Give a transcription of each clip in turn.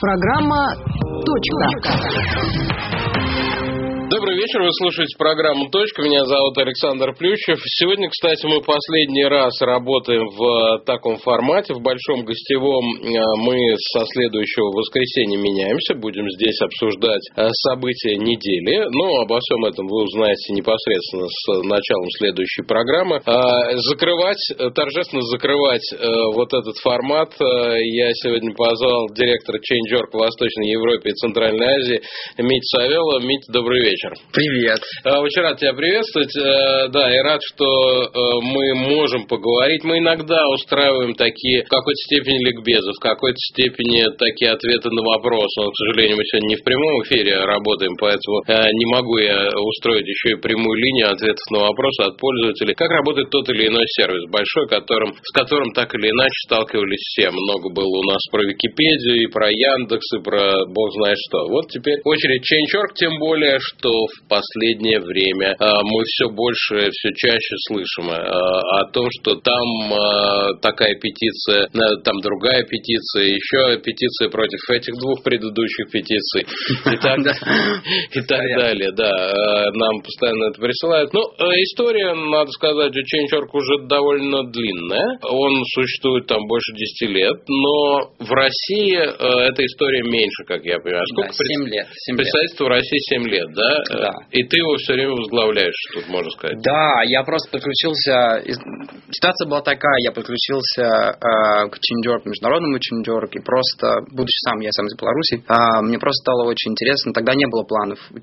Программа «Точка». Добрый вечер, вы слушаете программу «Точка». Меня зовут Александр Плющев. Сегодня, кстати, мы последний раз работаем в таком формате, в большом гостевом. Мы со следующего воскресенья меняемся, будем здесь обсуждать э, события недели. Но обо всем этом вы узнаете непосредственно с началом следующей программы. Закрывать, торжественно закрывать э, вот этот формат э, я сегодня позвал директора Change.org в Восточной Европе и Центральной Азии Митя Савела. Митя, добрый вечер. Привет. А, очень рад тебя приветствовать. Э, да, и рад, что э, мы можем поговорить. Мы иногда устраиваем такие, в какой-то степени ликбезы, в какой-то степени такие ответы на вопросы. Но, к сожалению, мы сегодня не в прямом эфире работаем, поэтому э, не могу я устроить еще и прямую линию ответов на вопросы от пользователей. Как работает тот или иной сервис большой, которым, с которым так или иначе сталкивались все. Много было у нас про Википедию, и про Яндекс, и про бог знает что. Вот теперь очередь Change.org, тем более, что в последнее время а, мы все больше, все чаще слышим а, о том, что там а, такая петиция, там другая петиция, еще петиция против этих двух предыдущих петиций и так, и так далее. Да, нам постоянно это присылают. Ну, история, надо сказать, у Change.org уже довольно длинная. Он существует там больше 10 лет, но в России эта история меньше, как я понимаю. Сколько да, 7 лет. 7 представительство лет. в России 7 лет, да? Да. И ты его все время возглавляешь, тут можно сказать. Да, я просто подключился. Ситуация была такая, я подключился э, к Change.org, международному Change.org, и просто, будучи сам, я сам из Беларуси, э, мне просто стало очень интересно. Тогда не было планов у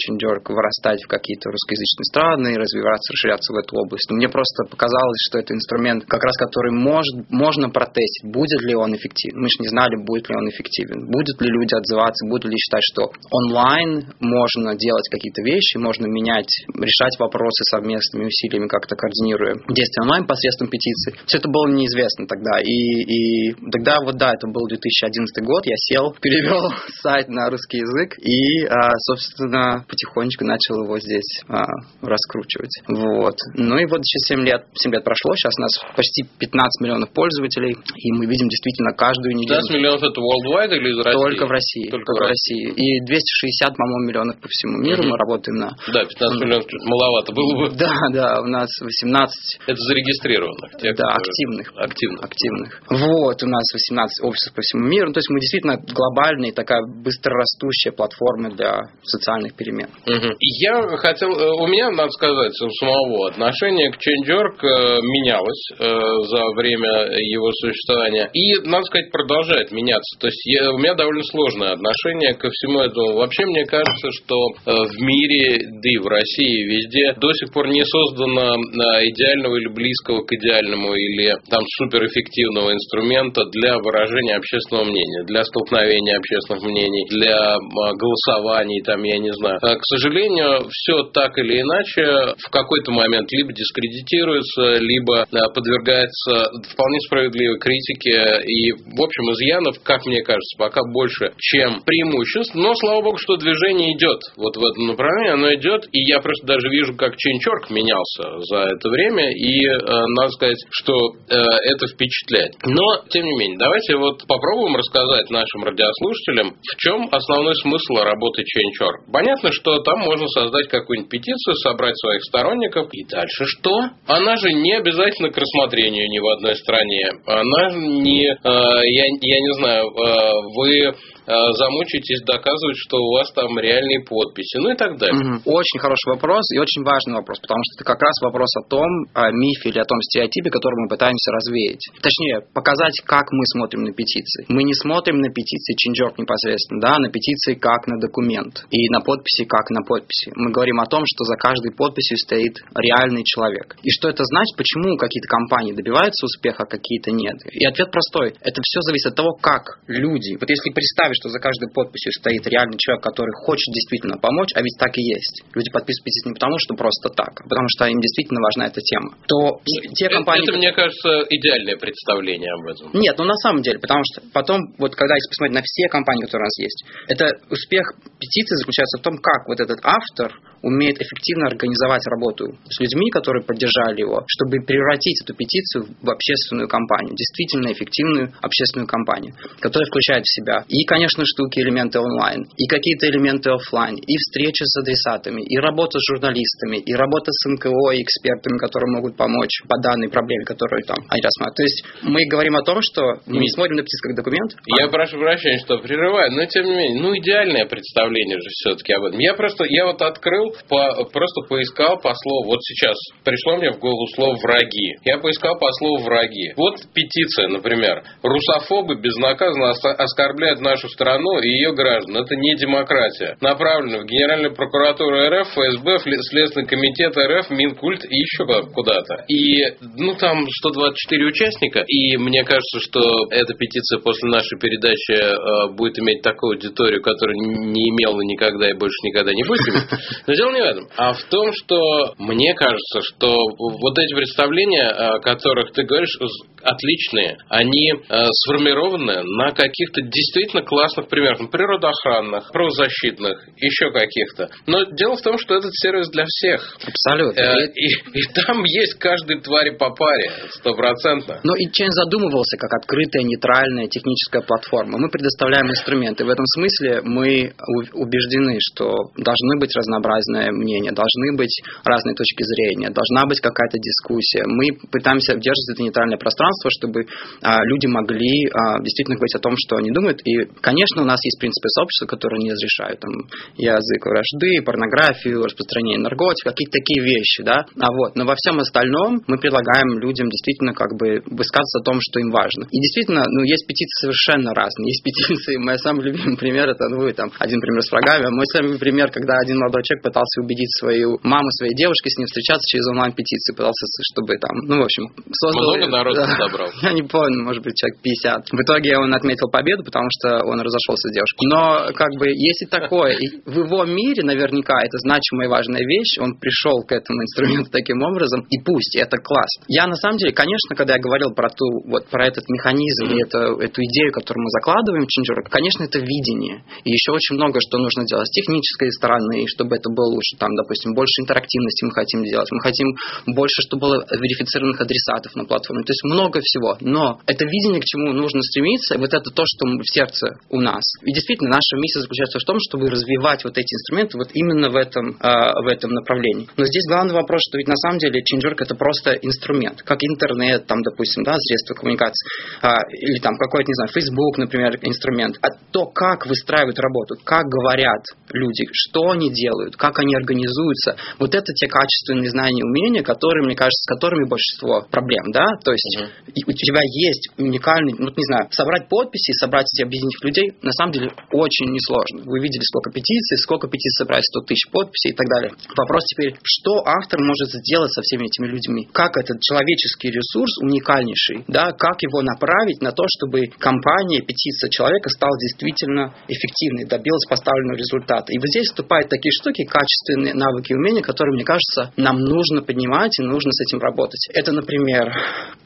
вырастать в какие-то русскоязычные страны, развиваться, расширяться в эту область. Но мне просто показалось, что это инструмент, как раз который может, можно протестить, будет ли он эффективен. Мы же не знали, будет ли он эффективен. Будут ли люди отзываться, будут ли считать, что онлайн можно делать какие-то вещи, можно менять, решать вопросы совместными усилиями, как-то координируя действия онлайн посредством петиции. Все это было неизвестно тогда. И, и тогда, вот да, это был 2011 год, я сел, перевел сайт на русский язык и, а, собственно, потихонечку начал его здесь а, раскручивать. Вот. Ну и вот еще 7 лет, 7 лет прошло, сейчас у нас почти 15 миллионов пользователей, и мы видим действительно каждую неделю. 15 миллионов это worldwide или из России? Только в России. Только, только в России. И 260, по-моему, миллионов по всему миру. Мы работаем на... Да, 15 миллионов чуть маловато было бы. Да, да, у нас 18... Это зарегистрированных? Тех, да, активных. Активных. Активных. Вот, у нас 18 офисов по всему миру. То есть мы действительно глобальная такая быстрорастущая платформа для социальных перемен. Угу. Я хотел... Э, у меня, надо сказать, у самого отношение к Change.org э, менялось э, за время его существования. И, надо сказать, продолжает меняться. То есть я, у меня довольно сложное отношение ко всему этому. Вообще, мне кажется, что в мире, да и в России, везде до сих пор не создано а, идеального или близкого к идеальному или там суперэффективного инструмента для выражения общественного мнения, для столкновения общественных мнений, для а, голосований, там, я не знаю. А, к сожалению, все так или иначе в какой-то момент либо дискредитируется, либо подвергается вполне справедливой критике и, в общем, изъянов, как мне кажется, пока больше, чем преимуществ. Но, слава богу, что движение идет вот в этом направлении, оно идет, и я просто даже вижу, как Change.org менялся за это время, и э, надо сказать, что э, это впечатляет. Но, тем не менее, давайте вот попробуем рассказать нашим радиослушателям, в чем основной смысл работы Change.org. Понятно, что там можно создать какую-нибудь петицию, собрать своих сторонников, и дальше что? Она же не обязательно к рассмотрению ни в одной стране. Она не, э, я, я не знаю, э, вы замучитесь доказывать, что у вас там реальные подписи, ну и так далее. Угу. Очень хороший вопрос и очень важный вопрос, потому что это как раз вопрос о том о мифе или о том стереотипе, который мы пытаемся развеять. Точнее, показать, как мы смотрим на петиции. Мы не смотрим на петиции Change.org непосредственно, да, на петиции как на документ и на подписи как на подписи. Мы говорим о том, что за каждой подписью стоит реальный человек. И что это значит, почему какие-то компании добиваются успеха, а какие-то нет. И ответ простой. Это все зависит от того, как люди. Вот если представить, что за каждой подписью стоит реальный человек, который хочет действительно помочь, а ведь так и есть. Люди подписываются не потому, что просто так, а потому что им действительно важна эта тема. То те это, компании... Это, мне кажется, идеальное представление об этом. Нет, ну на самом деле, потому что потом, вот когда если посмотреть на все компании, которые у нас есть, это успех петиции заключается в том, как вот этот автор умеет эффективно организовать работу с людьми, которые поддержали его, чтобы превратить эту петицию в общественную кампанию, действительно эффективную общественную кампанию, которая включает в себя и, конечно, конечно, штуки, элементы онлайн, и какие-то элементы офлайн, и встречи с адресатами, и работа с журналистами, и работа с НКО, и экспертами, которые могут помочь по данной проблеме, которую там они рассматривают. То есть мы говорим о том, что мы не смотрим на птиц как документ. Я а... прошу прощения, что прерываю, но тем не менее, ну идеальное представление же все-таки об этом. Я просто, я вот открыл, по, просто поискал по слову, вот сейчас пришло мне в голову слово «враги». Я поискал по слову «враги». Вот петиция, например. Русофобы безнаказанно оскорбляют нашу страну и ее граждан. Это не демократия. Направлено в Генеральную прокуратуру РФ, ФСБ, Следственный комитет РФ, Минкульт и еще куда-то. И, ну, там 124 участника, и мне кажется, что эта петиция после нашей передачи э, будет иметь такую аудиторию, которая не имела никогда и больше никогда не будет иметь. Но дело не в этом, а в том, что мне кажется, что вот эти представления, о которых ты говоришь, отличные, они э, сформированы на каких-то действительно классных примерах, природоохранных, правозащитных, еще каких-то. Но дело в том, что этот сервис для всех. Абсолютно. Э, и, и там есть каждой твари по паре, стопроцентно. Но и Чейн задумывался как открытая, нейтральная техническая платформа. Мы предоставляем инструменты. В этом смысле мы убеждены, что должны быть разнообразные мнения, должны быть разные точки зрения, должна быть какая-то дискуссия. Мы пытаемся держать это нейтральное пространство пространство, чтобы а, люди могли а, действительно говорить о том, что они думают. И, конечно, у нас есть принципы сообщества, которые не разрешают там, язык вражды, порнографию, распространение наркотиков, какие-то такие вещи. Да? А вот, но во всем остальном мы предлагаем людям действительно как бы высказаться о том, что им важно. И действительно, ну, есть петиции совершенно разные. Есть петиции, мой самый любимый пример, это, ну, там, один пример с врагами, а мой самый пример, когда один молодой человек пытался убедить свою маму, своей девушки с ним встречаться через онлайн-петицию, пытался, чтобы там, ну, в общем, создал... Много народу да, собрал. Я не помню, может быть, человек 50. В итоге он отметил победу, потому что он разошелся с девушкой. Но, как бы, если такое, в его мире наверняка это значимая и важная вещь, он пришел к этому инструменту таким образом, и пусть, это класс. Я, на самом деле, конечно, когда я говорил про ту, вот, про этот механизм и эту, эту идею, которую мы закладываем в конечно, это видение. И еще очень много, что нужно делать с технической стороны, чтобы это было лучше. Там, допустим, больше интерактивности мы хотим сделать. Мы хотим больше, чтобы было верифицированных адресатов на платформе. То есть много всего. Но это видение, к чему нужно стремиться, вот это то, что в сердце у нас. И действительно, наша миссия заключается в том, чтобы развивать вот эти инструменты вот именно в этом, э, в этом направлении. Но здесь главный вопрос, что ведь на самом деле Change.org это просто инструмент, как интернет, там, допустим, да, средства коммуникации, э, или там какой-то, не знаю, Facebook, например, инструмент. А то, как выстраивают работу, как говорят люди, что они делают, как они организуются, вот это те качественные знания и умения, которые, мне кажется, с которыми большинство проблем, да, то есть угу у тебя есть уникальный, ну, не знаю, собрать подписи, собрать объединить людей, на самом деле очень несложно. Вы видели, сколько петиций, сколько петиций собрать, 100 тысяч подписей и так далее. Вопрос теперь, что автор может сделать со всеми этими людьми? Как этот человеческий ресурс уникальнейший, да, как его направить на то, чтобы компания, петиция человека стала действительно эффективной, добилась поставленного результата. И вот здесь вступают такие штуки, качественные навыки и умения, которые, мне кажется, нам нужно поднимать и нужно с этим работать. Это, например,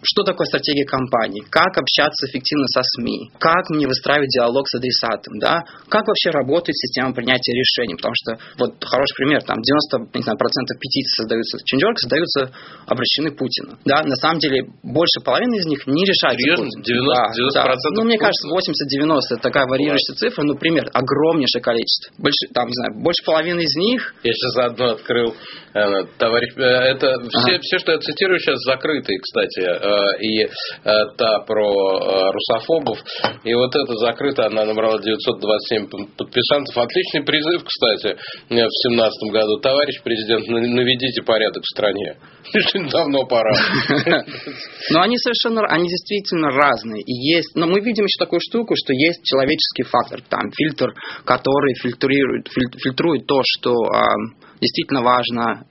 что такое стратегия компании, как общаться эффективно со СМИ, как мне выстраивать диалог с адресатом, да, как вообще работает система принятия решений, потому что вот хороший пример, там 90% не знаю, процентов петиций создаются в Change.org, создаются обращены Путину, да, на самом деле больше половины из них не решают. Серьезно? 90, да, 90%? Да. Ну, мне кажется, 80-90 это такая варьирующая цифра, ну, пример, огромнейшее количество. Больше, там, не знаю, больше половины из них... Я сейчас заодно открыл, э, товарищ, э, это все, ага. все, что я цитирую сейчас, закрытые, кстати, э, и та про русофобов. И вот это закрыто, она набрала 927 подписантов. Отличный призыв, кстати, в 2017 году. Товарищ президент, наведите порядок в стране. Давно пора. Но они совершенно, они действительно разные. И есть, но мы видим еще такую штуку, что есть человеческий фактор, там фильтр, который фильтрует, фильтрует то, что а, действительно важно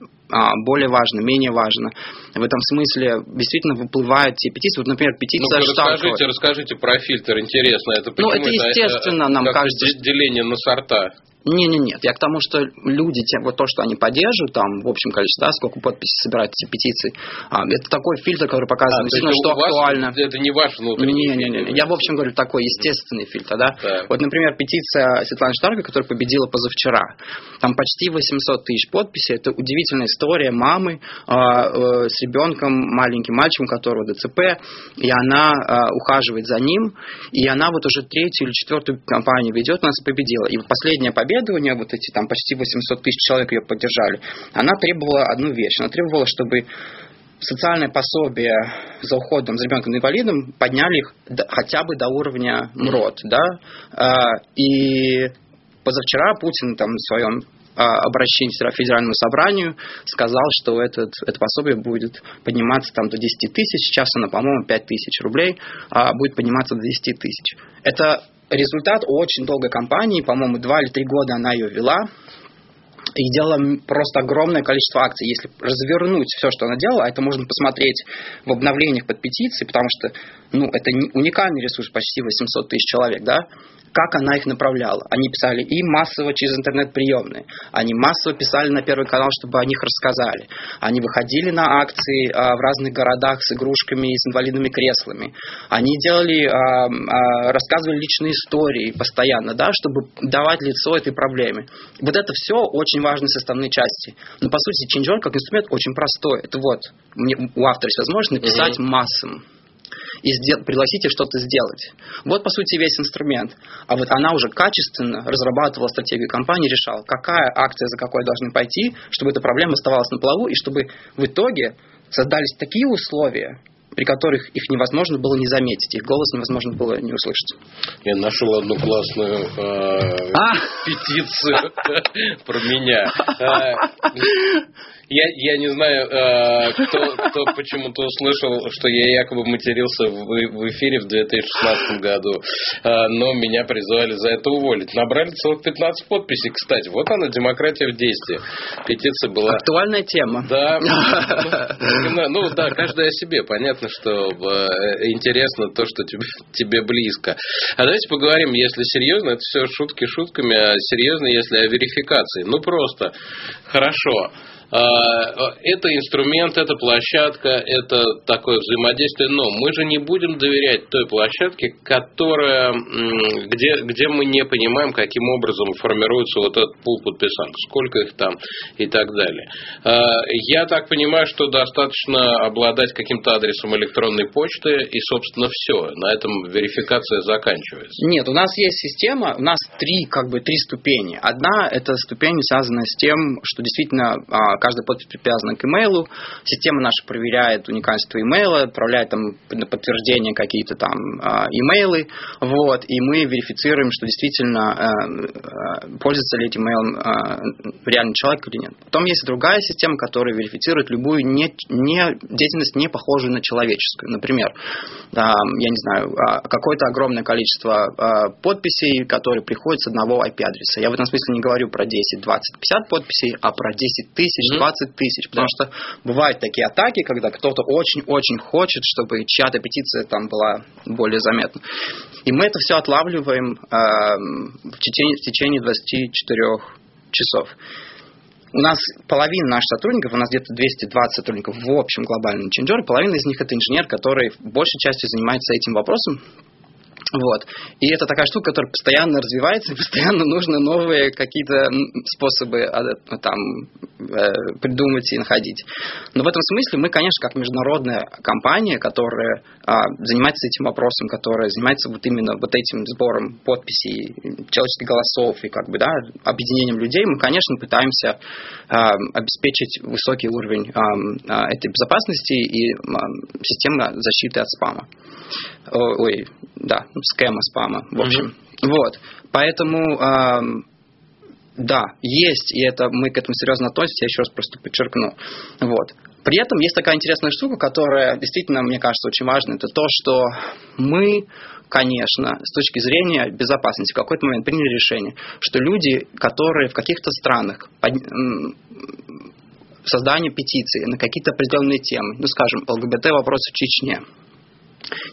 более важно, менее важно. В этом смысле действительно выплывают те петиции. Вот, например, петиция ну, расскажите, расскажите про фильтр, интересно. Это ну, это естественно, это, нам кажется. Деление на сорта. Не, не, нет. Я к тому, что люди, те, вот то, что они поддерживают, там, в общем количестве, да, сколько подписей собирают эти петиции, а, это такой фильтр, который показывает, а, что актуально. Это не ваш внутренний не, не, не, не. Я, в общем, говорю, такой естественный фильтр, да. Так. Вот, например, петиция Светланы Штарга, которая победила позавчера. Там почти 800 тысяч подписей. Это удивительная история мамы а, э, с ребенком, маленьким мальчиком, которого ДЦП, и она а, ухаживает за ним, и она вот уже третью или четвертую кампанию ведет, у нас победила. И последняя победа нее, вот эти там почти 800 тысяч человек ее поддержали, она требовала одну вещь. Она требовала, чтобы социальное пособие за уходом за ребенком-инвалидом подняли их до, хотя бы до уровня МРОД. Да? А, и позавчера Путин там в своем а, обращении к федеральному собранию сказал, что этот, это пособие будет подниматься там до 10 тысяч, сейчас оно, по-моему, 5 тысяч рублей, а будет подниматься до 10 тысяч. Это результат очень долгой кампании, по-моему, два или три года она ее вела, и делала просто огромное количество акций. Если развернуть все, что она делала, это можно посмотреть в обновлениях под петицией, потому что ну, это уникальный ресурс, почти 800 тысяч человек, да, как она их направляла. Они писали и массово через интернет-приемные, они массово писали на Первый канал, чтобы о них рассказали. Они выходили на акции а, в разных городах с игрушками и с инвалидными креслами. Они делали, а, а, рассказывали личные истории постоянно, да, чтобы давать лицо этой проблеме. Вот это все очень важные составные части. Но по сути, Change.org как инструмент очень простой. Это вот, мне, у автора есть возможность написать угу. массам и сдел- пригласите что-то сделать. Вот, по сути, весь инструмент. А вот она уже качественно разрабатывала стратегию компании, решала, какая акция за какой должны пойти, чтобы эта проблема оставалась на плаву, и чтобы в итоге создались такие условия, при которых их невозможно было не заметить, их голос невозможно было не услышать. Я нашел одну классную э, а! петицию про меня. Я, я не знаю, э, кто, кто почему-то услышал, что я якобы матерился в, в эфире в 2016 году, э, но меня призвали за это уволить. Набрали целых 15 подписей, кстати. Вот она, демократия в действии. Петиция была... Актуальная тема. Да. Ну, ну да, каждая о себе. Понятно, что э, интересно то, что тебе, тебе близко. А давайте поговорим, если серьезно, это все шутки шутками, а серьезно, если о верификации. Ну просто, хорошо. А, это инструмент, это площадка, это такое взаимодействие, но мы же не будем доверять той площадке, которая, где, где мы не понимаем, каким образом формируется вот этот пул подписантов, сколько их там и так далее. А, я так понимаю, что достаточно обладать каким-то адресом электронной почты и, собственно, все. На этом верификация заканчивается. Нет, у нас есть система, у нас три, как бы, три ступени. Одна – это ступень, связанная с тем, что действительно а, каждая подпись привязана к имейлу. Система наша проверяет уникальство имейла, отправляет там на подтверждение какие-то там а, имейлы, вот, и мы верифицируем, что действительно э, э, пользуется ли этим имейлом э, реальный человек или нет. Потом есть другая система, которая верифицирует любую не, не, деятельность, не похожую на человеческую. Например, я не знаю, а, какое-то огромное количество подписей, которые приходят с одного IP-адреса. Я в этом смысле не говорю про 10, 20, 50 подписей, а про 10 тысяч, 20 тысяч. Потому что бывают такие атаки, когда кто-то очень-очень хочет, чтобы чья-то петиция там была более заметна. И мы это все отлавливаем э, в, течение, в течение 24 часов. У нас половина наших сотрудников, у нас где-то 220 сотрудников в общем глобальном Change половина из них это инженер, который большей частью занимается этим вопросом, вот. И это такая штука, которая постоянно развивается, и постоянно нужно новые какие-то способы а, там, э, придумать и находить. Но в этом смысле мы, конечно, как международная компания, которая занимается этим вопросом, которая занимается вот именно вот этим сбором подписей, человеческих голосов и как бы, да, объединением людей, мы, конечно, пытаемся а, обеспечить высокий уровень этой безопасности и системы защиты от спама. Ой, да, скэма, спама, в общем. Mm-hmm. Вот. Поэтому, да, есть, и это мы к этому серьезно относимся, я еще раз просто подчеркну. Вот. При этом есть такая интересная штука, которая действительно, мне кажется, очень важна. Это то, что мы, конечно, с точки зрения безопасности в какой-то момент приняли решение, что люди, которые в каких-то странах создание петиции на какие-то определенные темы, ну, скажем, ЛГБТ вопросы в Чечне,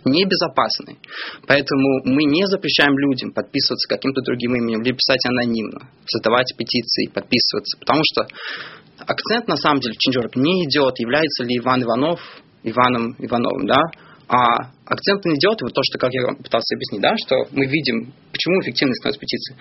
небезопасны. Поэтому мы не запрещаем людям подписываться каким-то другим именем, или писать анонимно, создавать петиции, подписываться. Потому что акцент, на самом деле, в Чинджорк не идет, является ли Иван Иванов Иваном Ивановым, да, а акцент не идет, вот то, что, как я пытался объяснить, да, что мы видим, почему эффективность становится петиции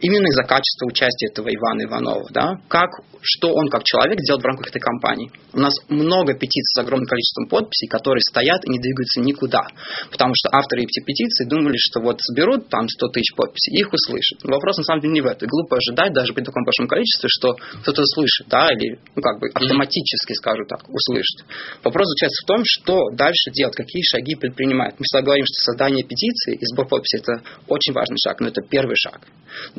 именно из-за качества участия этого Ивана Иванова, да, как, что он как человек делает в рамках этой кампании. У нас много петиций с огромным количеством подписей, которые стоят и не двигаются никуда, потому что авторы эти петиции думали, что вот соберут там 100 тысяч подписей их услышат. Но вопрос на самом деле не в этом. глупо ожидать даже при таком большом количестве, что кто-то услышит, да, или, ну, как бы автоматически, скажу так, услышит. Вопрос заключается в том, что дальше делать, какие шаги предпринимать. Мы всегда говорим, что создание петиции и сбор подписей – это очень важный шаг, но это первый шаг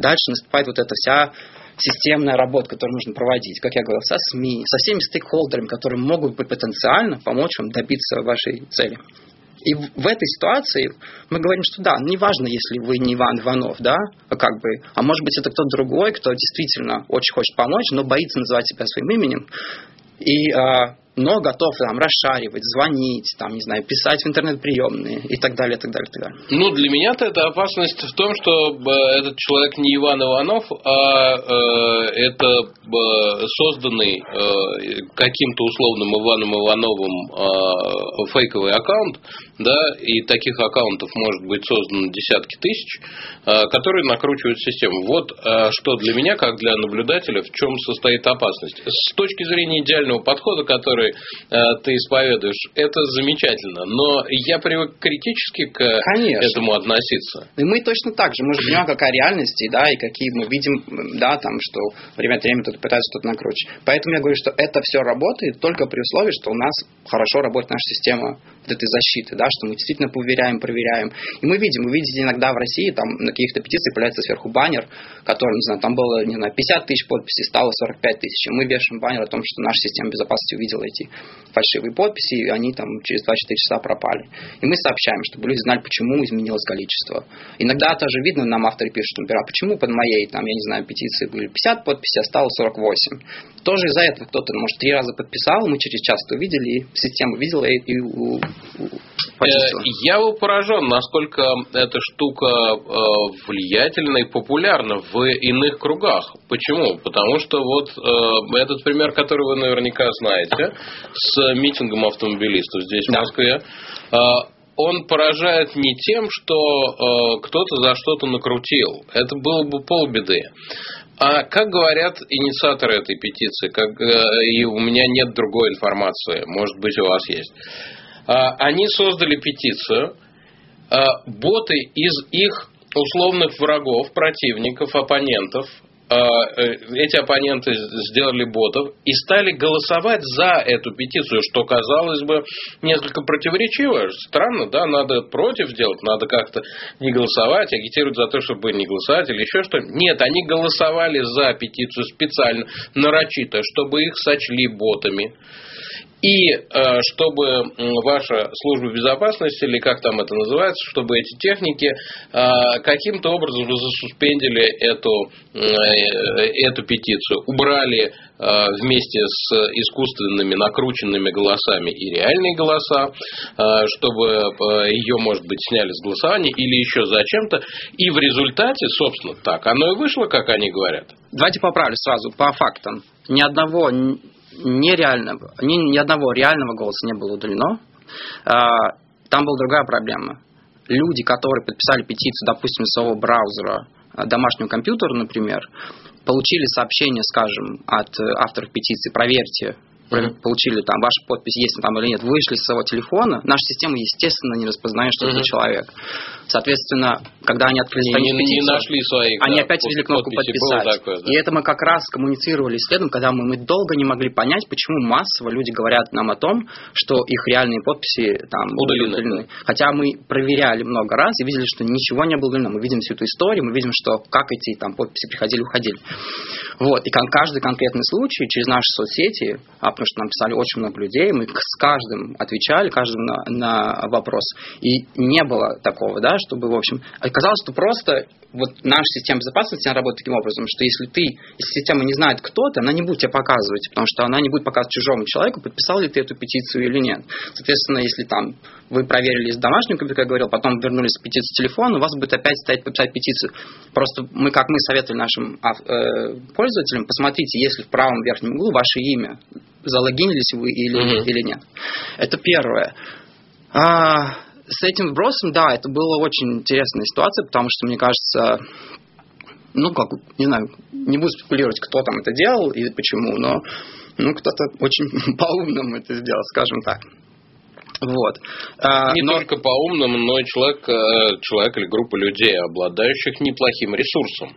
дальше наступает вот эта вся системная работа, которую нужно проводить, как я говорил, со СМИ, со всеми стейкхолдерами, которые могут быть потенциально помочь вам добиться вашей цели. И в этой ситуации мы говорим, что да, неважно, если вы не Иван Иванов, да, а как бы, а может быть это кто-то другой, кто действительно очень хочет помочь, но боится называть себя своим именем. И а, но готов там расшаривать, звонить, там, не знаю, писать в интернет-приемные и так далее, так далее, так далее. Ну, для меня-то это опасность в том, что э, этот человек не Иван Иванов, а э, это э, созданный э, каким-то условным Иваном Ивановым э, фейковый аккаунт, да, и таких аккаунтов может быть создано десятки тысяч, э, которые накручивают систему. Вот э, что для меня, как для наблюдателя, в чем состоит опасность. С точки зрения идеального подхода, который который э, ты исповедуешь, это замечательно. Но я привык критически к Конечно. этому относиться. И мы точно так же. Мы же понимаем, какая реальность, и, да, и какие мы видим, да, там, что время от времени кто-то пытается что-то накручивать. Поэтому я говорю, что это все работает только при условии, что у нас хорошо работает наша система этой защиты, да, что мы действительно проверяем, проверяем. И мы видим, вы видите иногда в России, там на каких-то петициях появляется сверху баннер, который, не знаю, там было, не знаю, 50 тысяч подписей, стало 45 тысяч. И мы вешаем баннер о том, что наша система безопасности увидела эти фальшивые подписи, и они там через 2-4 часа пропали. И мы сообщаем, чтобы люди знали, почему изменилось количество. Иногда тоже видно, нам авторы пишут, например, а почему под моей, там, я не знаю, петиции были 50 подписей, а стало 48. Тоже из-за этого кто-то, может, три раза подписал, мы через час это увидели, и система видела и, и Э, я был поражен, насколько эта штука э, влиятельна и популярна в иных кругах. Почему? Потому что вот э, этот пример, который вы наверняка знаете, с митингом автомобилистов здесь, в Москве, он поражает не тем, что э, кто-то за что-то накрутил. Это было бы полбеды. А как говорят инициаторы этой петиции, как, э, и у меня нет другой информации, может быть, у вас есть. Э, они создали петицию, э, боты из их условных врагов, противников, оппонентов Э, э, эти оппоненты сделали ботов и стали голосовать за эту петицию, что казалось бы несколько противоречиво. Странно, да, надо против сделать, надо как-то не голосовать, агитировать за то, чтобы не голосовать или еще что Нет, они голосовали за петицию специально, нарочито, чтобы их сочли ботами. И э, чтобы ваша служба безопасности, или как там это называется, чтобы эти техники э, каким-то образом засуспендили эту, э, эту петицию, убрали вместе с искусственными накрученными голосами и реальные голоса, чтобы ее, может быть, сняли с голосования или еще зачем-то. И в результате, собственно, так оно и вышло, как они говорят. Давайте поправлю сразу по фактам. Ни одного нереального, ни, ни одного реального голоса не было удалено. А, там была другая проблема. Люди, которые подписали петицию, допустим, своего браузера а, домашнего компьютера, например, получили сообщение, скажем, от э, авторов петиции, проверьте. Получили там ваша подпись есть там или нет, вышли с своего телефона, наша система, естественно, не распознает, что mm-hmm. это человек. Соответственно, когда они открыли они петицию, не нашли своих, они да, опять видели кнопку подписать. Такое, да. И это мы как раз коммуницировали с следом, когда мы, мы долго не могли понять, почему массово люди говорят нам о том, что их реальные подписи там удалены. удалены. Хотя мы проверяли много раз и видели, что ничего не было удалено. Мы видим всю эту историю, мы видим, что как эти там подписи приходили, уходили. Вот, и каждый конкретный случай через наши соцсети, а потому что нам писали очень много людей, мы с каждым отвечали, каждым на, на вопрос. И не было такого, да, чтобы, в общем, оказалось, что просто вот наша система безопасности, она работает таким образом, что если ты, если система не знает, кто ты, она не будет тебе показывать, потому что она не будет показывать чужому человеку, подписал ли ты эту петицию или нет. Соответственно, если там вы проверили с домашним компьютером, как я говорил, потом вернулись к петиции телефона, у вас будет опять стоять подписать петицию. Просто мы, как мы советовали нашим э, пользователям, посмотрите, если в правом верхнем углу ваше имя, залогинились вы или, mm-hmm. или нет. Это первое. А, с этим вбросом, да, это была очень интересная ситуация, потому что, мне кажется, ну, как, не знаю, не буду спекулировать, кто там это делал и почему, но ну, кто-то очень по-умному это сделал, скажем так. Вот. А, Не но... только по-умному, но и человек, э, человек или группа людей, обладающих неплохим ресурсом.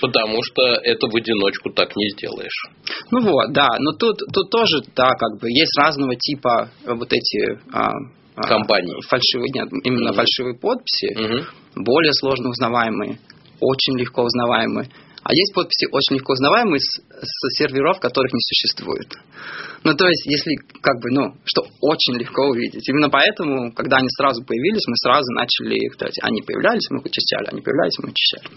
Потому что это в одиночку так не сделаешь. Ну вот, да. Но тут, тут тоже, да, как бы есть разного типа вот эти а, а, компаний. Фальшивые, нет, именно угу. фальшивые подписи, угу. более сложно узнаваемые, очень легко узнаваемые. А есть подписи очень легко узнаваемые с, с серверов, которых не существует. Ну, то есть, если, как бы, ну, что очень легко увидеть. Именно поэтому, когда они сразу появились, мы сразу начали их, есть, они появлялись, мы их очищали, они появлялись, мы очищали.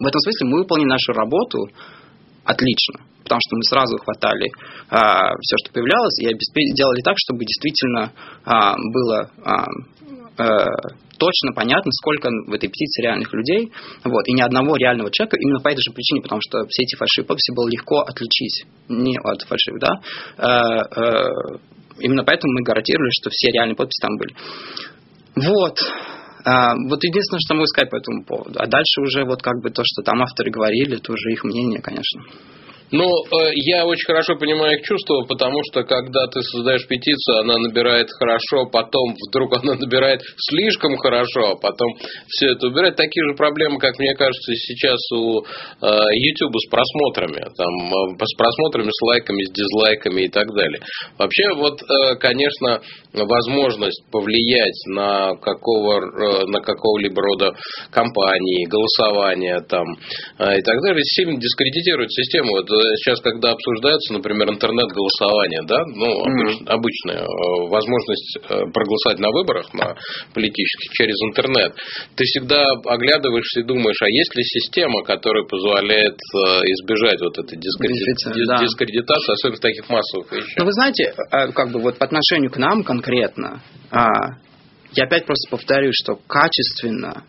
В этом смысле мы выполнили нашу работу отлично, потому что мы сразу хватали а, все, что появлялось, и делали так, чтобы действительно а, было а, точно понятно, сколько в этой петиции реальных людей, вот, и ни одного реального человека именно по этой же причине, потому что все эти фальшивые подписи было легко отличить не от фальшивых, да, э, э, именно поэтому мы гарантировали, что все реальные подписи там были. Вот. Вот единственное, что могу сказать по этому поводу. А дальше уже вот как бы то, что там авторы говорили, это уже их мнение, конечно. Ну, э, я очень хорошо понимаю их чувства, потому что когда ты создаешь петицию, она набирает хорошо, потом вдруг она набирает слишком хорошо, а потом все это убирает. Такие же проблемы, как мне кажется, сейчас у э, YouTube с просмотрами. Там, э, с просмотрами, с лайками, с дизлайками и так далее. Вообще, вот, конечно, возможность повлиять на какого, на какого-либо рода компании, голосования там, и так далее, сильно дискредитирует систему. Вот сейчас, когда обсуждается, например, интернет-голосование, да, ну, mm-hmm. обычная э, возможность э, проголосовать на выборах, на политических, через интернет, ты всегда оглядываешься и думаешь, а есть ли система, которая позволяет э, избежать вот этой дискредитации, да. дискредитации особенно таких массовых вещах? Ну, вы знаете, как бы вот по отношению к нам конкретно, а, я опять просто повторю, что качественно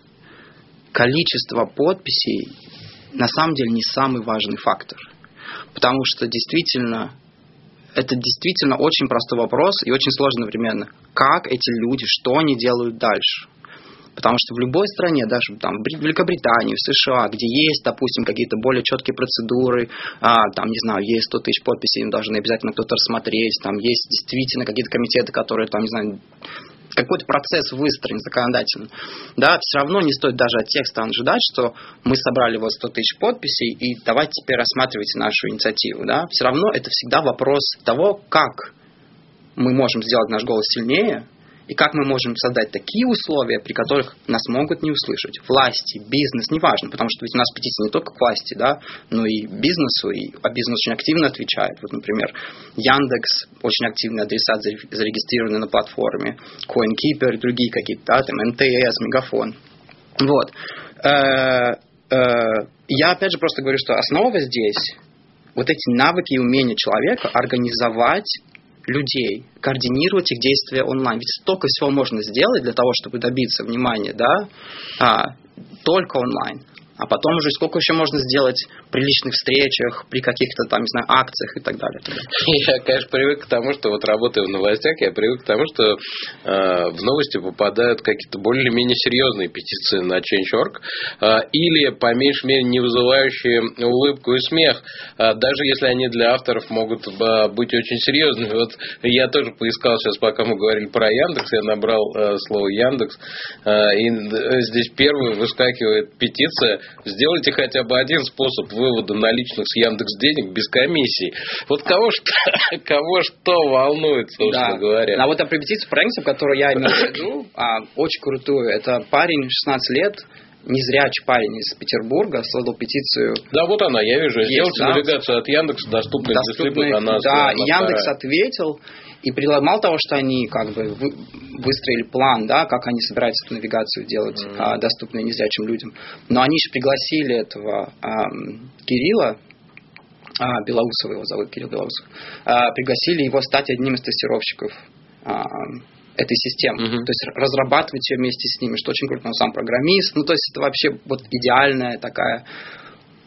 количество подписей на самом деле не самый важный фактор потому что действительно это действительно очень простой вопрос и очень сложный одновременно. Как эти люди, что они делают дальше? Потому что в любой стране, даже там, в Великобритании, в США, где есть, допустим, какие-то более четкие процедуры, а, там, не знаю, есть 100 тысяч подписей, им должны обязательно кто-то рассмотреть, там есть действительно какие-то комитеты, которые, там, не знаю, какой-то процесс выстроен законодательно, да, все равно не стоит даже от тех стран ожидать, что мы собрали вот 100 тысяч подписей, и давайте теперь рассматривайте нашу инициативу, да. Все равно это всегда вопрос того, как мы можем сделать наш голос сильнее, и как мы можем создать такие условия, при которых нас могут не услышать. Власти, бизнес, неважно, потому что ведь у нас петиция не только к власти, да, но и бизнесу, и, а бизнес очень активно отвечает. Вот, например, Яндекс, очень активный адресат зарегистрированный на платформе, CoinKeeper другие какие-то, да, там МТС, Мегафон. Вот. Э, э, я опять же просто говорю, что основа здесь вот эти навыки и умения человека организовать людей, координировать их действия онлайн. Ведь столько всего можно сделать для того, чтобы добиться внимания, да, а, только онлайн. А потом уже сколько еще можно сделать при личных встречах, при каких-то там, не знаю, акциях и так далее. Я, конечно, привык к тому, что вот работая в новостях, я привык к тому, что э, в новости попадают какие-то более-менее серьезные петиции на Change.org э, или, по меньшей мере, не вызывающие улыбку и смех, э, даже если они для авторов могут э, быть очень серьезными. Вот я тоже поискал сейчас, пока мы говорили про Яндекс, я набрал э, слово Яндекс, э, и э, здесь первый выскакивает петиция Сделайте хотя бы один способ вывода наличных с Яндекс денег без комиссии. Вот кого что, кого что волнует, собственно да. говоря. А вот петицию Фрэнкса, которую я имею в виду, а, очень крутую. Это парень 16 лет, незрячий парень из Петербурга создал петицию. Да, вот она, я вижу. Сделайте да? навигацию от Яндекса доступной, доступной для слепых. Она да, Яндекс вторая. ответил. И мало того, что они как бы выстроили план, да, как они собираются эту навигацию делать mm-hmm. а, доступной незрячим людям, но они же пригласили этого а, Кирилла, а, Белоусова его зовут, Кирилл Белоусов, а, пригласили его стать одним из тестировщиков а, этой системы. Uh-huh. То есть разрабатывать ее вместе с ними, что очень круто, он сам программист. Ну, то есть это вообще вот идеальная такая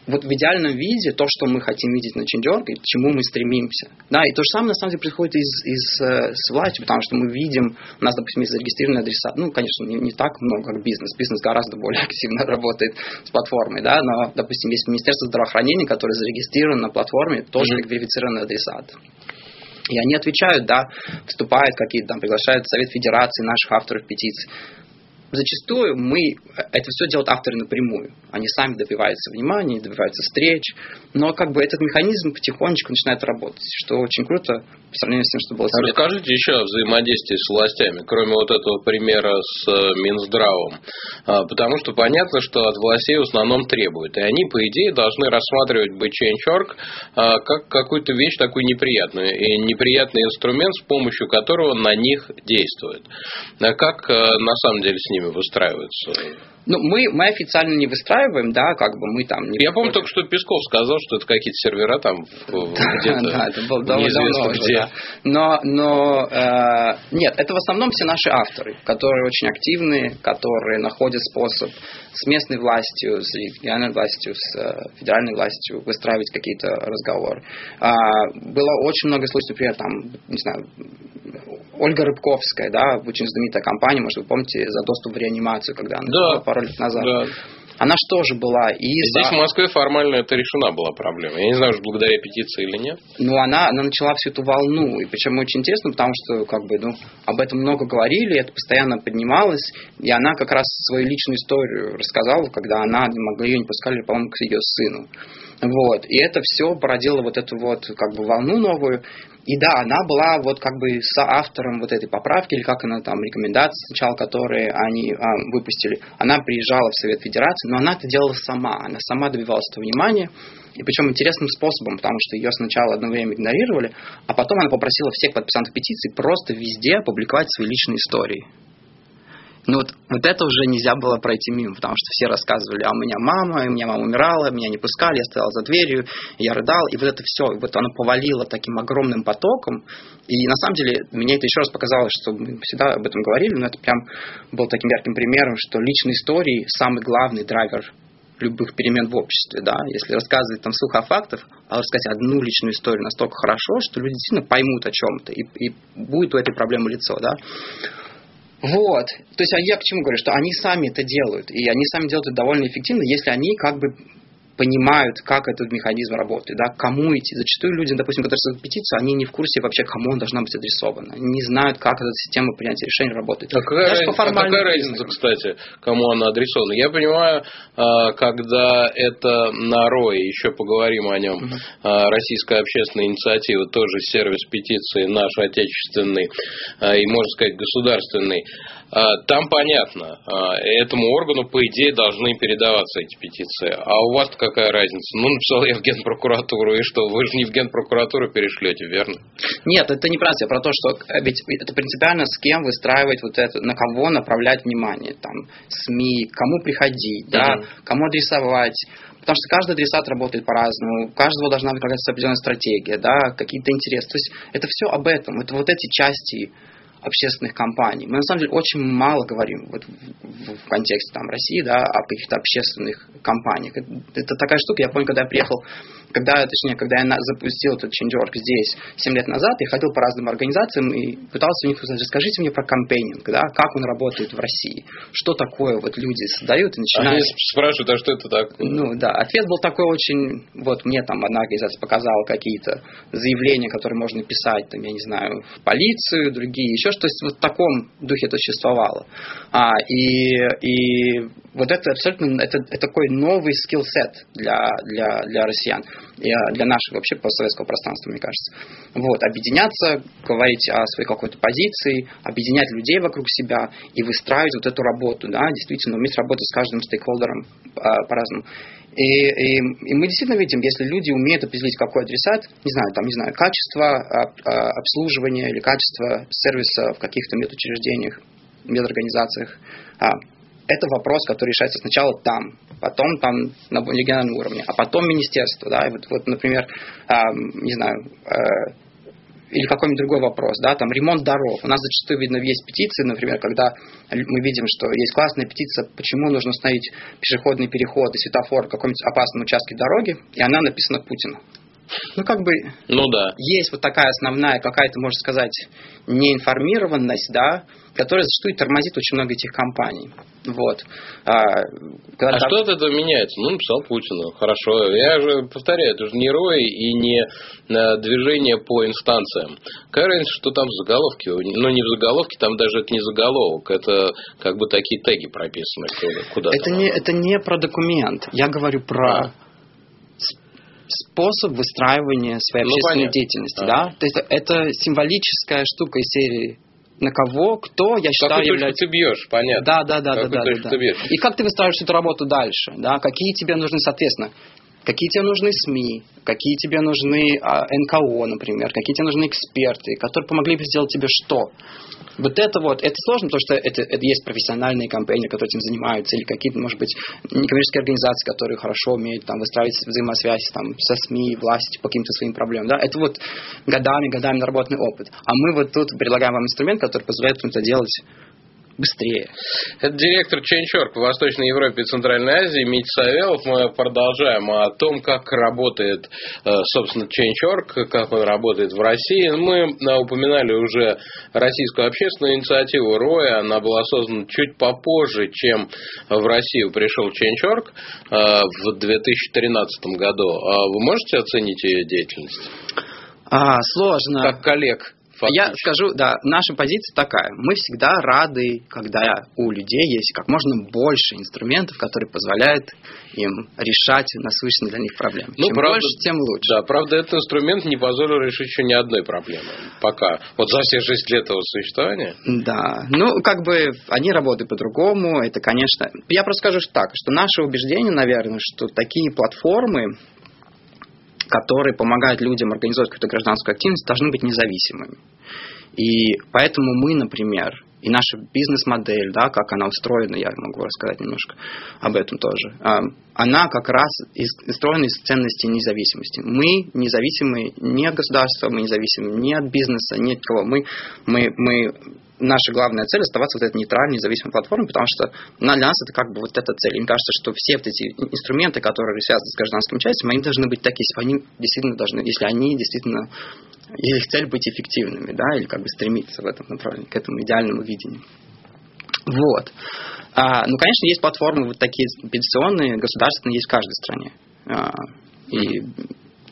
вот в идеальном виде то, что мы хотим видеть на и к чему мы стремимся. Да, и то же самое на самом деле происходит из, из, э, с властью, потому что мы видим, у нас, допустим, есть зарегистрированные адреса, ну, конечно, не, не так много, как бизнес. Бизнес гораздо более активно работает с платформой, да, но, допустим, есть Министерство здравоохранения, которое зарегистрировано на платформе, тоже как верифицированный адресат. И они отвечают, да, вступают какие-то там, приглашают Совет Федерации наших авторов петиций зачастую мы, это все делают авторы напрямую. Они сами добиваются внимания, добиваются встреч, но как бы этот механизм потихонечку начинает работать, что очень круто по сравнению с тем, что было с Расскажите еще о взаимодействии с властями, кроме вот этого примера с э, Минздравом. А, потому что понятно, что от властей в основном требуют. И они, по идее, должны рассматривать BChange.org а, как какую-то вещь такую неприятную. И неприятный инструмент, с помощью которого на них действует. А как э, на самом деле с ними выстраиваются? Ну, мы, мы официально не выстраиваем, да, как бы мы там... Не Я помню только, что Песков сказал, что это какие-то сервера там где-то Да, это было давно где. Да. Но, но э, нет, это в основном все наши авторы, которые очень активны, которые находят способ с местной властью, с региональной властью, с э, федеральной властью выстраивать какие-то разговоры. А, было очень много случаев, например, там, не знаю, Ольга Рыбковская, да, очень знаменитая компания, может, вы помните, за доступ в реанимацию, когда она да, пару лет назад. Да. Она же тоже была и Здесь за... в Москве формально это решена была проблема. Я не знаю, благодаря петиции или нет. Ну, она, она начала всю эту волну. И причем очень интересно, потому что как бы, ну, об этом много говорили, это постоянно поднималось. И она как раз свою личную историю рассказала, когда она не могла ее не пускали, по-моему, к ее сыну. Вот. И это все породило вот эту вот как бы волну новую. И да, она была вот как бы соавтором вот этой поправки, или как она там, рекомендации сначала, которые они а, выпустили. Она приезжала в Совет Федерации, но она это делала сама. Она сама добивалась этого внимания. И причем интересным способом, потому что ее сначала одно время игнорировали, а потом она попросила всех подписантов петиции просто везде опубликовать свои личные истории. Ну вот, вот это уже нельзя было пройти мимо, потому что все рассказывали, а у меня мама, у меня мама умирала, меня не пускали, я стоял за дверью, я рыдал, и вот это все, вот оно повалило таким огромным потоком, и на самом деле мне это еще раз показало, что мы всегда об этом говорили, но это прям был таким ярким примером, что личные истории самый главный драйвер любых перемен в обществе, да, если рассказывать там сухо о фактах, а рассказать одну личную историю настолько хорошо, что люди действительно поймут о чем-то, и, и будет у этой проблемы лицо, да. Вот. То есть а я к чему говорю, что они сами это делают, и они сами делают это довольно эффективно, если они как бы понимают, как этот механизм работает, да, кому идти. Зачастую люди, допустим, которые создают петицию, они не в курсе вообще, кому он должна быть адресована. Они не знают, как эта система принятия решений работает. А какая, Даже раз... а какая разница, кстати, кому она адресована? Я понимаю, а, когда это на РОИ, еще поговорим о нем, угу. Российская общественная инициатива, тоже сервис петиции наш отечественный а, и, можно сказать, государственный, там понятно, этому органу, по идее, должны передаваться эти петиции. А у вас какая разница? Ну, написал я в генпрокуратуру, и что? Вы же не в генпрокуратуру перешлете, верно? Нет, это не про это, про то, что э, ведь это принципиально с кем выстраивать вот это, на кого направлять внимание, там, СМИ, кому приходить, да, uh кому адресовать, Потому что каждый адресат работает по-разному, у каждого должна быть какая-то определенная стратегия, да, какие-то интересы. То есть это все об этом. Это вот эти части общественных компаний. Мы на самом деле очень мало говорим вот, в, в контексте там, России да, о каких-то общественных компаниях. Это, это такая штука, я помню, когда я приехал когда, точнее, когда я запустил этот Change.org здесь 7 лет назад, я ходил по разным организациям и пытался у них узнать, расскажите мне про кампейнинг, да, как он работает в России, что такое вот люди создают и начинают... Они спрашивают, а что это так? Ну, да, ответ был такой очень, вот мне там одна организация показала какие-то заявления, которые можно писать, там, я не знаю, в полицию, другие еще то есть вот в таком духе это существовало. А, и, и вот это абсолютно это, это такой новый скилл-сет для, для, для россиян, а, для нашего вообще постсоветского пространства, мне кажется. Вот, объединяться, говорить о своей какой-то позиции, объединять людей вокруг себя и выстраивать вот эту работу, да, действительно уметь работать с каждым стейкхолдером а, по-разному. И, и, и мы действительно видим, если люди умеют определить, какой адресат, не знаю, там, не знаю, качество а, обслуживания или качество сервиса в каких-то медучреждениях, медорганизациях, это вопрос, который решается сначала там, потом там на региональном уровне, а потом министерство, да, и вот, вот например, э, не знаю, э, или какой-нибудь другой вопрос, да, там ремонт дорог. У нас зачастую видно есть петиции, например, когда мы видим, что есть классная петиция, почему нужно установить пешеходный переход и светофор в каком-нибудь опасном участке дороги, и она написана Путину. Ну, как бы... Ну, да. Есть вот такая основная какая-то, можно сказать, неинформированность, да, которая зачастую тормозит очень много этих компаний. Вот. А, когда а там... что от этого меняется? Ну, написал Путину. Хорошо. Я же повторяю, это же не рой и не э, движение по инстанциям. Какая разница, что там в заголовке? Ну, не в заголовке, там даже это не заголовок. Это как бы такие теги прописаны куда это не, это не про документ. Я говорю про способ выстраивания своей ну, общественной понятно. деятельности, а. да? То есть это символическая штука из серии на кого, кто, я считаю, Какую является... ты бьешь, понятно. Да, да, да, да, да, да. Бьешь. И как ты выстраиваешь эту работу дальше, да? Какие тебе нужны, соответственно, какие тебе нужны СМИ, какие тебе нужны а, НКО, например, какие тебе нужны эксперты, которые помогли бы сделать тебе что. Вот это вот, это сложно, потому что это, это есть профессиональные компании, которые этим занимаются, или какие-то, может быть, некоммерческие организации, которые хорошо умеют там, выстраивать взаимосвязь там, со СМИ, властью по каким-то своим проблемам. Да? Это вот годами, годами наработанный опыт. А мы вот тут предлагаем вам инструмент, который позволяет вам это делать быстрее. Это директор Change.org в Восточной Европе и Центральной Азии Митя Савелов. Мы продолжаем о том, как работает, э, собственно, Change.org, как он работает в России. Мы э, упоминали уже российскую общественную инициативу РОЯ. Она была создана чуть попозже, чем в Россию пришел Change.org э, в 2013 году. А вы можете оценить ее деятельность? А, сложно. Как коллег. Я скажу, да, наша позиция такая. Мы всегда рады, когда у людей есть как можно больше инструментов, которые позволяют им решать насущные для них проблемы. Ну, Чем правда, больше, тем лучше. Да, правда, этот инструмент не позволил решить еще ни одной проблемы. Пока. Вот за все шесть лет его существования. Да. Ну, как бы они работают по-другому. Это, конечно... Я просто скажу так, что наше убеждение, наверное, что такие платформы, которые помогают людям организовать какую-то гражданскую активность, должны быть независимыми. И поэтому мы, например, и наша бизнес-модель, да, как она устроена, я могу рассказать немножко об этом тоже, а, она как раз устроена из ценности независимости. Мы независимы не от государства, мы независимы не от бизнеса, ни от кого. Мы, мы, мы наша главная цель оставаться вот этой нейтральной, независимой платформой, потому что для нас это как бы вот эта цель. Мне кажется, что все вот эти инструменты, которые связаны с гражданским участием, они должны быть такие, они действительно должны, если они действительно, если их цель быть эффективными, да, или как бы стремиться в этом направлении, к этому идеальному видению. Вот. А, ну, конечно, есть платформы вот такие петиционные, государственные, есть в каждой стране. А, и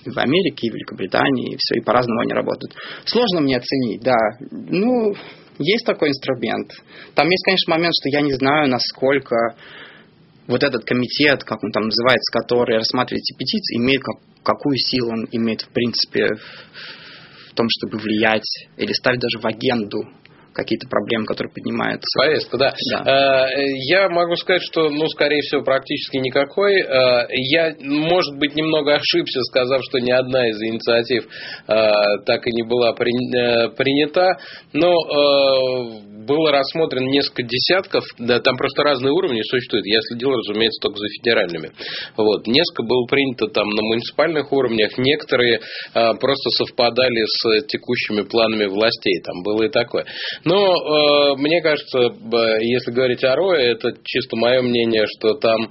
в Америке, и в Великобритании, и все, и по-разному они работают. Сложно мне оценить, да. Ну, есть такой инструмент. Там есть, конечно, момент, что я не знаю, насколько вот этот комитет, как он там называется, который рассматривает эти петиции, имеет как, какую силу он имеет, в принципе, в том, чтобы влиять или ставить даже в агенду какие-то проблемы, которые поднимаются. Повестка, да. да. Э, я могу сказать, что, ну, скорее всего, практически никакой. Э, я, может быть, немного ошибся, сказав, что ни одна из инициатив э, так и не была принята, но было рассмотрено несколько десятков, да, там просто разные уровни существуют. Я следил, разумеется, только за федеральными. Вот. Несколько было принято там на муниципальных уровнях, некоторые просто совпадали с текущими планами властей, там было и такое. Но э, мне кажется, если говорить о Рое, это чисто мое мнение, что там,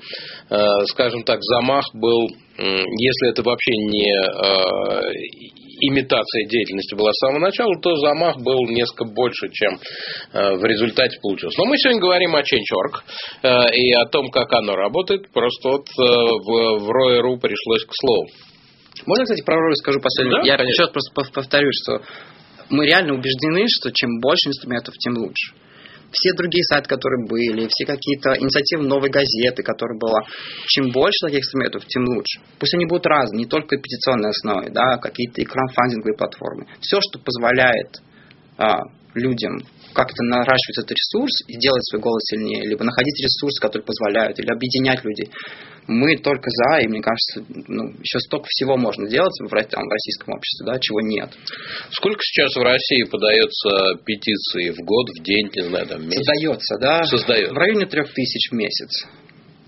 э, скажем так, замах был если это вообще не э, имитация деятельности была с самого начала, то замах был несколько больше, чем э, в результате получилось. Но мы сегодня говорим о Change.org э, и о том, как оно работает. Просто вот э, в, Roy.ru пришлось к слову. Можно, кстати, про Roy скажу последнее? Да, Я конечно. еще раз просто повторю, что мы реально убеждены, что чем больше инструментов, тем лучше все другие сайты, которые были, все какие-то инициативы новой газеты, которая была. Чем больше таких инструментов, тем лучше. Пусть они будут разные, не только петиционной основе, да, какие-то и краудфандинговые платформы. Все, что позволяет а, людям как-то наращивать этот ресурс и делать свой голос сильнее, либо находить ресурсы, которые позволяют, или объединять людей. Мы только за, и мне кажется, ну, еще столько всего можно делать в, там, в российском обществе, да, чего нет. Сколько сейчас в России подается петиций в год, в день, не знаю, там, месяц? Создается, да? Создается. В районе трех тысяч в месяц.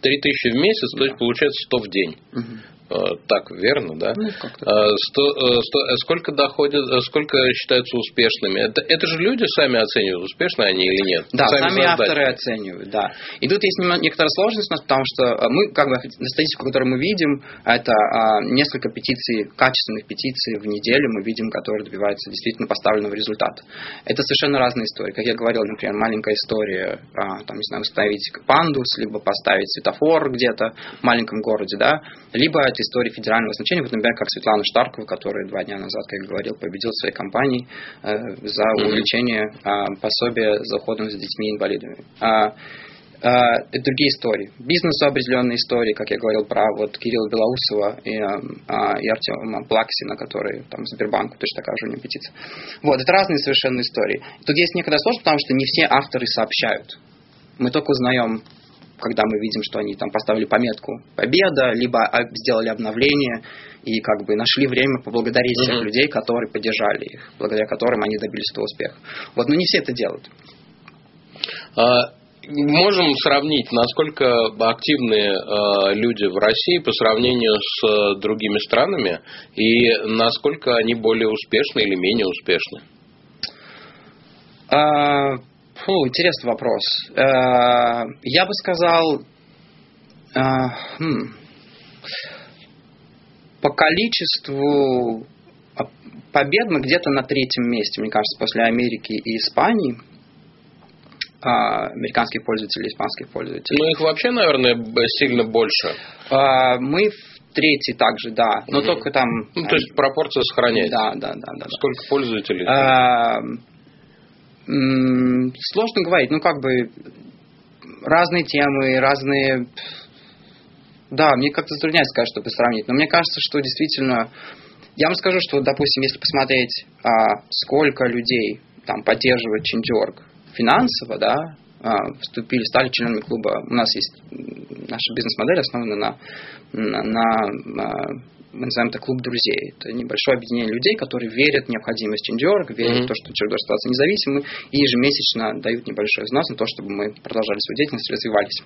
Три тысячи в месяц, да. то есть получается 100 в день. Угу. Э, так верно, да? Ну, э, сто, э, сто, сколько доходит, сколько считаются успешными? Это, это же люди сами оценивают, успешны они или нет. Да, сами, сами авторы оценивают, да. И тут есть некоторая сложность у нас, потому что мы, как бы, на статистику, которую мы видим, это а, несколько петиций, качественных петиций в неделю мы видим, которые добиваются действительно поставленного результата. Это совершенно разные истории. Как я говорил, например, маленькая история, а, там, не знаю, установить пандус, либо поставить светофор где-то в маленьком городе, да, либо это истории федерального значения, вот, например, как Светлана Штаркова, которая два дня назад, как я говорил, победила своей компании э, за увеличение э, пособия за уходом за детьми-инвалидами. А, а, это другие истории. Бизнесу определенные истории, как я говорил про вот Кирилла Белоусова и, а, и Артема Плаксина, которые там Сбербанку, точно такая же у него петиция. Вот, это разные совершенно истории. Тут есть некогда сложность, потому что не все авторы сообщают. Мы только узнаем когда мы видим, что они там поставили пометку «Победа», либо сделали обновление и как бы нашли время поблагодарить mm-hmm. тех людей, которые поддержали их, благодаря которым они добились этого успеха. Вот, но не все это делают. А, можем сравнить, насколько активны э, люди в России по сравнению с э, другими странами и насколько они более успешны или менее успешны? А, Фу, интересный вопрос. Э, я бы сказал, э, хм, по количеству побед мы где-то на третьем месте, мне кажется, после Америки и Испании а, американских пользователей, испанских пользователей. Ну, их вообще, наверное, сильно больше. Э, мы в третий также, да, но угу. только там... Ну, то есть пропорция сохраняется. Да, да, да. да Сколько пользователей? Сложно говорить, ну как бы разные темы, разные... Да, мне как-то затрудняется сказать, чтобы сравнить, но мне кажется, что действительно... Я вам скажу, что, допустим, если посмотреть, а, сколько людей там поддерживает Change.org финансово, да, а, вступили, стали членами клуба. У нас есть наша бизнес-модель основана на, на, на мы называем это клуб друзей. Это небольшое объединение людей, которые верят в необходимость Change.org, верят mm-hmm. в то, что должен оставаться независимым, и ежемесячно дают небольшой взнос на то, чтобы мы продолжали свою деятельность развивались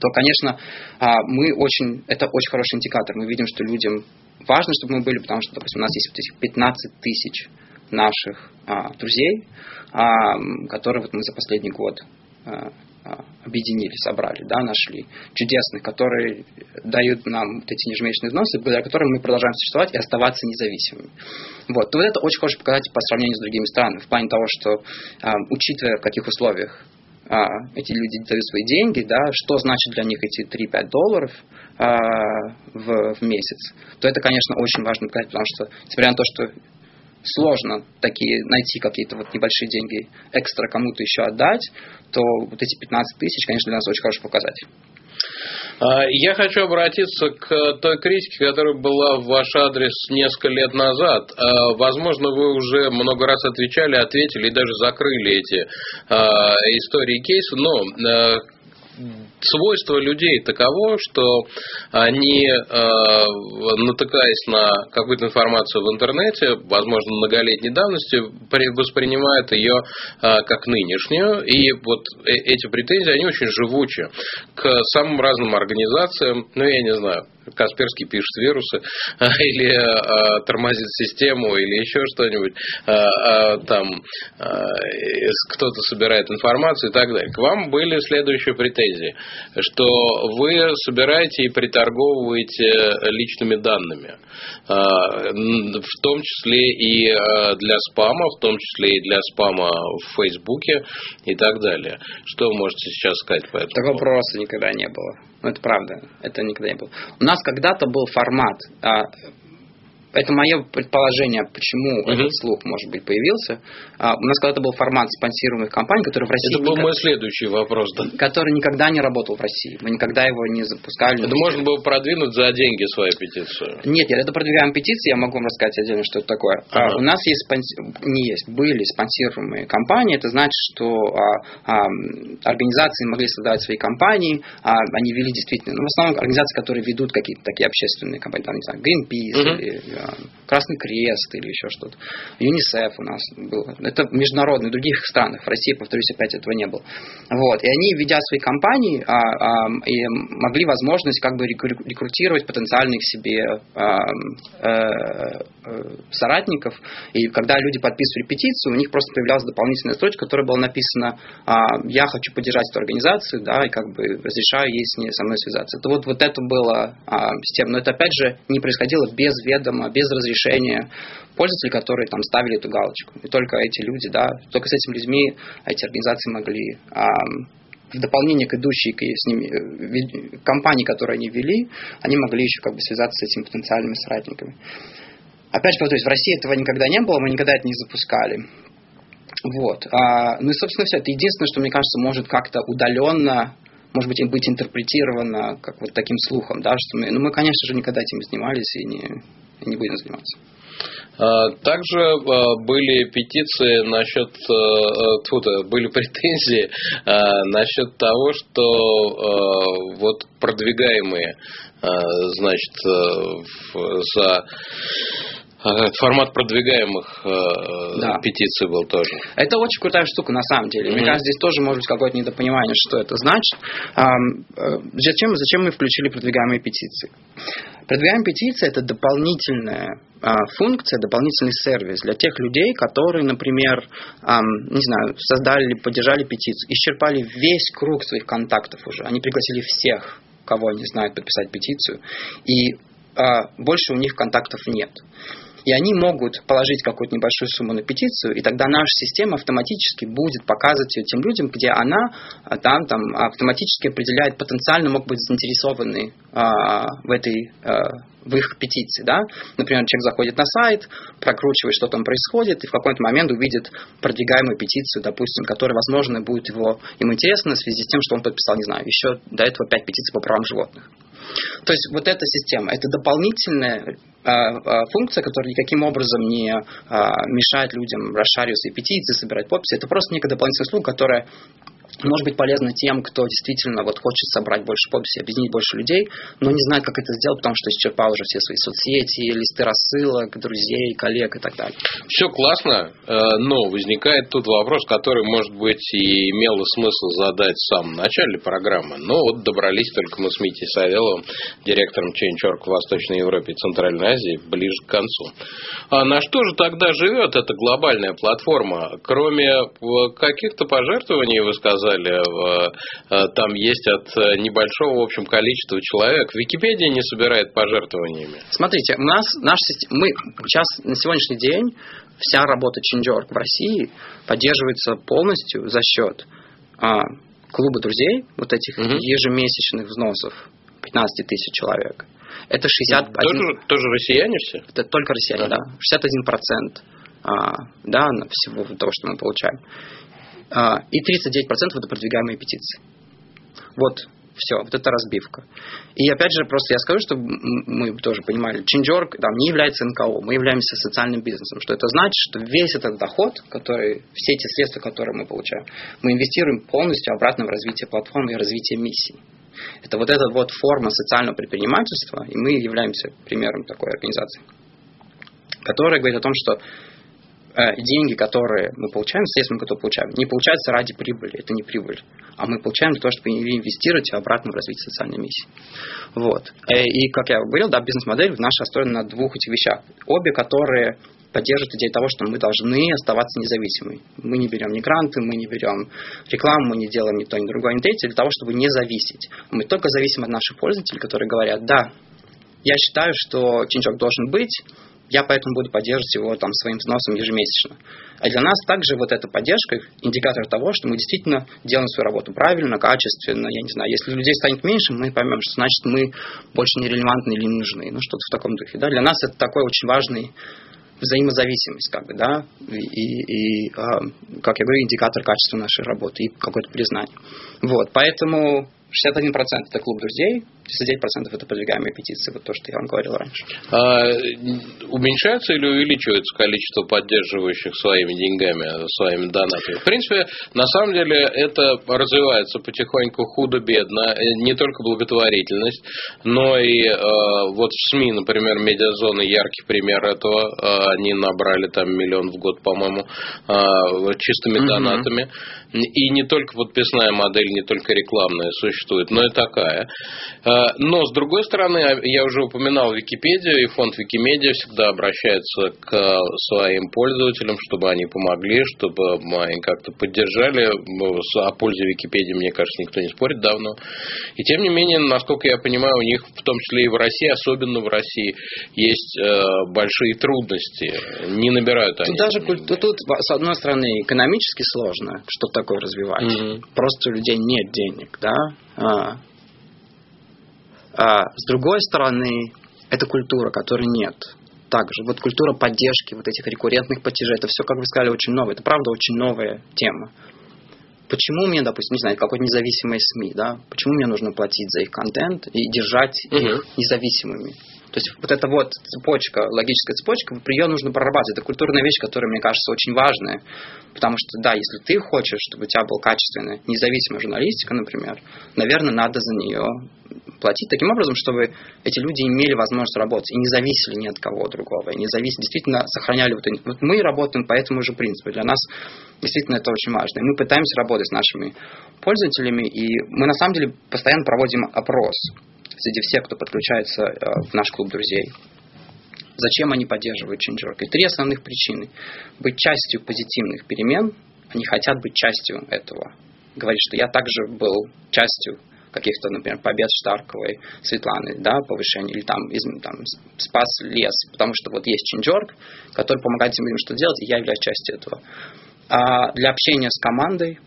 то, конечно, а, мы очень, это очень хороший индикатор. Мы видим, что людям важно, чтобы мы были, потому что, допустим, у нас есть вот этих 15 тысяч наших а, друзей, а, которые вот мы за последний год а, объединили, собрали, да, нашли чудесных, которые дают нам вот эти ежемесячные взносы, благодаря которым мы продолжаем существовать и оставаться независимыми. Вот. Но вот это очень хороший показатель по сравнению с другими странами, в плане того, что, а, учитывая в каких условиях а, эти люди дают свои деньги, да, что значит для них эти 3-5 долларов а, в, в месяц, то это, конечно, очень важно показать, потому что, несмотря на то, что сложно такие найти какие-то вот небольшие деньги экстра кому-то еще отдать, то вот эти 15 тысяч, конечно, для нас очень хороший показатель. А, я хочу обратиться к той критике, которая была в ваш адрес несколько лет назад. А, возможно, вы уже много раз отвечали, ответили и даже закрыли эти а, истории кейсы, но свойство людей таково, что они, э, натыкаясь на какую-то информацию в интернете, возможно, многолетней давности, воспринимают ее э, как нынешнюю. И вот э, эти претензии, они очень живучи к самым разным организациям, ну, я не знаю, Касперский пишет вирусы, или а, тормозит систему, или еще что-нибудь, а, а, там кто-то собирает информацию и так далее. К вам были следующие претензии, что вы собираете и приторговываете личными данными, в том числе и для спама, в том числе и для спама в Фейсбуке и так далее. Что вы можете сейчас сказать по этому? Такого просто никогда не было. Ну, это правда, это никогда не было. У нас когда-то был формат, а, это мое предположение, почему uh-huh. этот слух, может быть, появился. А, у нас когда-то был формат спонсируемых компаний, который в России... Это был никогда, мой следующий вопрос, да. Который никогда не работал в России. Мы никогда его не запускали. Это можно было продвинуть за деньги свою петицию? Нет, нет, это продвигаем петиции, я могу вам рассказать отдельно, что это такое. Uh-huh. А, у нас есть, спонси... не есть, были спонсируемые компании. Это значит, что а, а, организации могли создавать свои компании, а, они вели действительно, ну, в основном организации, которые ведут какие-то такие общественные компании, там, не знаю, Greenpeace uh-huh. или Красный Крест или еще что-то. ЮНИСЕФ у нас был. Это международные, в других странах. В России, повторюсь, опять этого не было. Вот. И они, ведя свои компании, а, а, и могли возможность как бы рекрутировать потенциальных себе а, э, соратников. И когда люди подписывали петицию, у них просто появлялась дополнительная строчка, которая была написана «Я хочу поддержать эту организацию, да, и как бы разрешаю ей с ней со мной связаться». Это вот, вот это было система. Но это, опять же, не происходило без ведома, без разрешения пользователей, которые там ставили эту галочку. И только эти люди, да, только с этими людьми эти организации могли в дополнение к идущей к с ними, э, компании, которые они вели, они могли еще как бы связаться с этими потенциальными соратниками. Опять же, повторюсь, в России этого никогда не было, мы никогда это не запускали. Вот. А, ну и, собственно, все. Это единственное, что, мне кажется, может как-то удаленно может быть, быть интерпретировано как вот таким слухом, да, что мы, ну, мы, конечно же, никогда этим не занимались и не, не будем заниматься. А, также а, были петиции насчет, тут а, были претензии насчет того, что вот продвигаемые, значит, за Формат продвигаемых да. петиций был тоже. Это очень крутая штука на самом деле. Mm-hmm. Мне кажется, здесь тоже может быть какое-то недопонимание, что это значит. Зачем, зачем мы включили продвигаемые петиции? Продвигаемая петиция – это дополнительная а, функция, дополнительный сервис для тех людей, которые, например, не знаю, создали или поддержали петицию, исчерпали весь круг своих контактов уже. Они пригласили всех, кого они знают, подписать петицию, и а, больше у них контактов нет и они могут положить какую-то небольшую сумму на петицию, и тогда наша система автоматически будет показывать ее тем людям, где она а, там, там автоматически определяет потенциально могут быть заинтересованы а, в этой а, в их петиции, да. Например, человек заходит на сайт, прокручивает, что там происходит, и в какой-то момент увидит продвигаемую петицию, допустим, которая, возможно, будет его, ему интересна в связи с тем, что он подписал, не знаю, еще до этого пять петиций по правам животных. То есть вот эта система, это дополнительная а, а, функция, которая никаким образом не а, мешает людям расшаривать свои петиции, собирать подписи. Это просто некая дополнительная услуга, которая может быть полезно тем, кто действительно вот хочет собрать больше подписей, объединить больше людей, но не знает, как это сделать, потому что исчерпал уже все свои соцсети, листы рассылок, друзей, коллег и так далее. Все классно, э, но возникает тут вопрос, который, может быть, и имело смысл задать в самом начале программы, но вот добрались только мы с Митей Савеловым, директором Change.org в Восточной Европе и Центральной Азии, ближе к концу. А на что же тогда живет эта глобальная платформа? Кроме э, каких-то пожертвований, вы сказали, сказали, э, там есть от э, небольшого, в общем, количества человек. Википедия не собирает пожертвованиями. Смотрите, у нас наш мы сейчас на сегодняшний день вся работа Change.org в России поддерживается полностью за счет а, клуба друзей, вот этих угу. ежемесячных взносов, 15 тысяч человек. Это 61... Тоже, тоже россияне все? Это только россияне, ага. да. 61 процент а, да, всего того, что мы получаем. А, и 39% это продвигаемые петиции. Вот все, вот это разбивка. И опять же, просто я скажу, чтобы мы тоже понимали, Change.org там, не является НКО, мы являемся социальным бизнесом. Что это значит, что весь этот доход, который, все эти средства, которые мы получаем, мы инвестируем полностью обратно в развитие платформы и развитие миссии. Это вот эта вот форма социального предпринимательства, и мы являемся примером такой организации, которая говорит о том, что деньги, которые мы получаем, средства, которые получаем, не получаются ради прибыли, это не прибыль, а мы получаем для того, чтобы инвестировать обратно в развитие социальной миссии. Вот. Э, и, как я говорил, да, бизнес-модель наша построена на двух этих вещах. Обе, которые поддерживают идею того, что мы должны оставаться независимыми. Мы не берем ни гранты, мы не берем рекламу, мы не делаем ни то, ни другое, ни третье, для того, чтобы не зависеть. Мы только зависим от наших пользователей, которые говорят, да, я считаю, что Change.org должен быть, я поэтому буду поддерживать его там своим взносом ежемесячно. А для нас также вот эта поддержка индикатор того, что мы действительно делаем свою работу правильно, качественно, я не знаю, если людей станет меньше, мы поймем, что значит мы больше не релевантны или не нужны, ну что-то в таком духе. Да? Для нас это такой очень важный взаимозависимость, как бы, да, и, и, и как я говорю, индикатор качества нашей работы и какое-то признание. Вот, поэтому 61% это клуб друзей, 69% это продвигаемые петиции, вот то, что я вам говорил раньше. А, уменьшается или увеличивается количество поддерживающих своими деньгами, своими донатами? В принципе, на самом деле это развивается потихоньку худо-бедно, не только благотворительность, но и э, вот в СМИ, например, медиазоны яркий пример этого, э, они набрали там миллион в год, по-моему, э, чистыми донатами. Угу. И не только подписная модель, не только рекламная существует, но и такая. А, но, с другой стороны, а, я уже упоминал Википедию, и фонд Викимедиа всегда обращается к своим пользователям, чтобы они помогли, чтобы они как-то поддержали. О пользе Википедии, мне кажется, никто не спорит давно. И тем не менее, насколько я понимаю, у них, в том числе и в России, особенно в России, есть э, большие трудности. Не набирают они. Тут даже тут, тут, с одной стороны, экономически сложно что-то такое развивать. Mm-hmm. Просто у людей нет денег, да. А, с другой стороны, это культура, которой нет. Также вот культура поддержки вот этих рекуррентных платежей, это все, как вы сказали, очень новое. Это правда очень новая тема. Почему мне, допустим, не знаю, какой-то независимый СМИ, да, почему мне нужно платить за их контент и держать угу. их независимыми? То есть вот эта вот цепочка, логическая цепочка, ее нужно прорабатывать. Это культурная вещь, которая, мне кажется, очень важная. Потому что, да, если ты хочешь, чтобы у тебя была качественная, независимая журналистика, например, наверное, надо за нее платить таким образом, чтобы эти люди имели возможность работать и не зависели ни от кого другого, и не зависели, действительно сохраняли вот, вот мы работаем по этому же принципу. Для нас действительно это очень важно. И мы пытаемся работать с нашими пользователями, и мы на самом деле постоянно проводим опрос среди всех, кто подключается э, в наш клуб друзей. Зачем они поддерживают Change.org? И три основных причины. Быть частью позитивных перемен, они хотят быть частью этого. Говорит, что я также был частью каких-то, например, побед Штарковой, Светланы, да, повышение, или там, из, там спас лес, потому что вот есть Change.org, который помогает этим людям что делать, и я являюсь частью этого. А для общения с командой,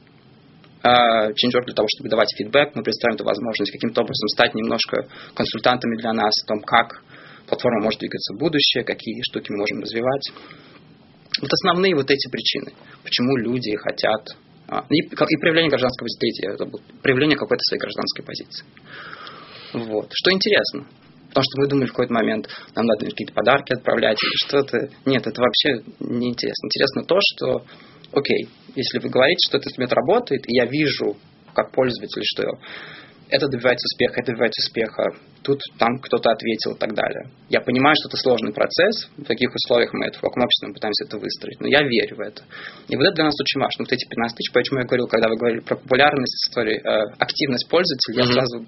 Change.org для того, чтобы давать фидбэк, мы представим эту возможность каким-то образом стать немножко консультантами для нас о том, как платформа может двигаться в будущее, какие штуки мы можем развивать. Вот основные вот эти причины, почему люди хотят а, и, и проявление гражданской позиции, проявление какой-то своей гражданской позиции. Вот. Что интересно, потому что мы думали в какой-то момент, нам надо какие-то подарки отправлять или что-то. Нет, это вообще не интересно. Интересно то, что, окей, если вы говорите, что этот инструмент работает, и я вижу, как пользователь, что это добивается успеха, это добивается успеха, тут там кто-то ответил и так далее. Я понимаю, что это сложный процесс, в таких условиях мы это в каком обществе мы пытаемся это выстроить, но я верю в это. И вот это для нас очень важно. Вот эти 15 тысяч, почему я говорил, когда вы говорили про популярность истории, э, активность пользователей, mm-hmm. я сразу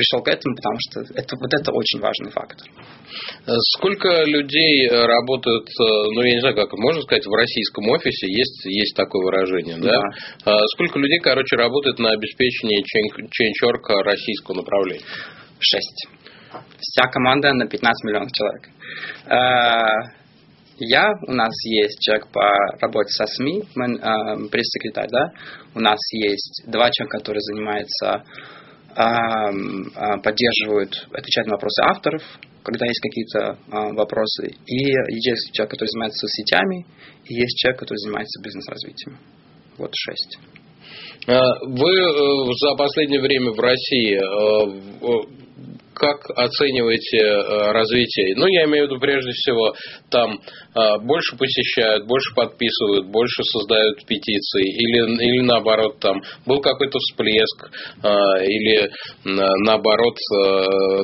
пришел к этому, потому что это, вот это очень важный фактор. Сколько людей работают, ну я не знаю, как можно сказать, в российском офисе, есть, есть такое выражение, да? да? Сколько людей, короче, работает на обеспечении ченчорка российского направления? Шесть. Вся команда на 15 миллионов человек. Я, у нас есть человек по работе со СМИ, э, пресс-секретарь, да, у нас есть два человека, которые занимаются поддерживают, отвечают на вопросы авторов, когда есть какие-то а, вопросы. И есть человек, который занимается соцсетями, и есть человек, который занимается бизнес-развитием. Вот шесть. А, вы э, за последнее время в России э, как оцениваете э, развитие? Ну, я имею в виду, прежде всего, там э, больше посещают, больше подписывают, больше создают петиции, или, или наоборот, там был какой-то всплеск, э, или наоборот,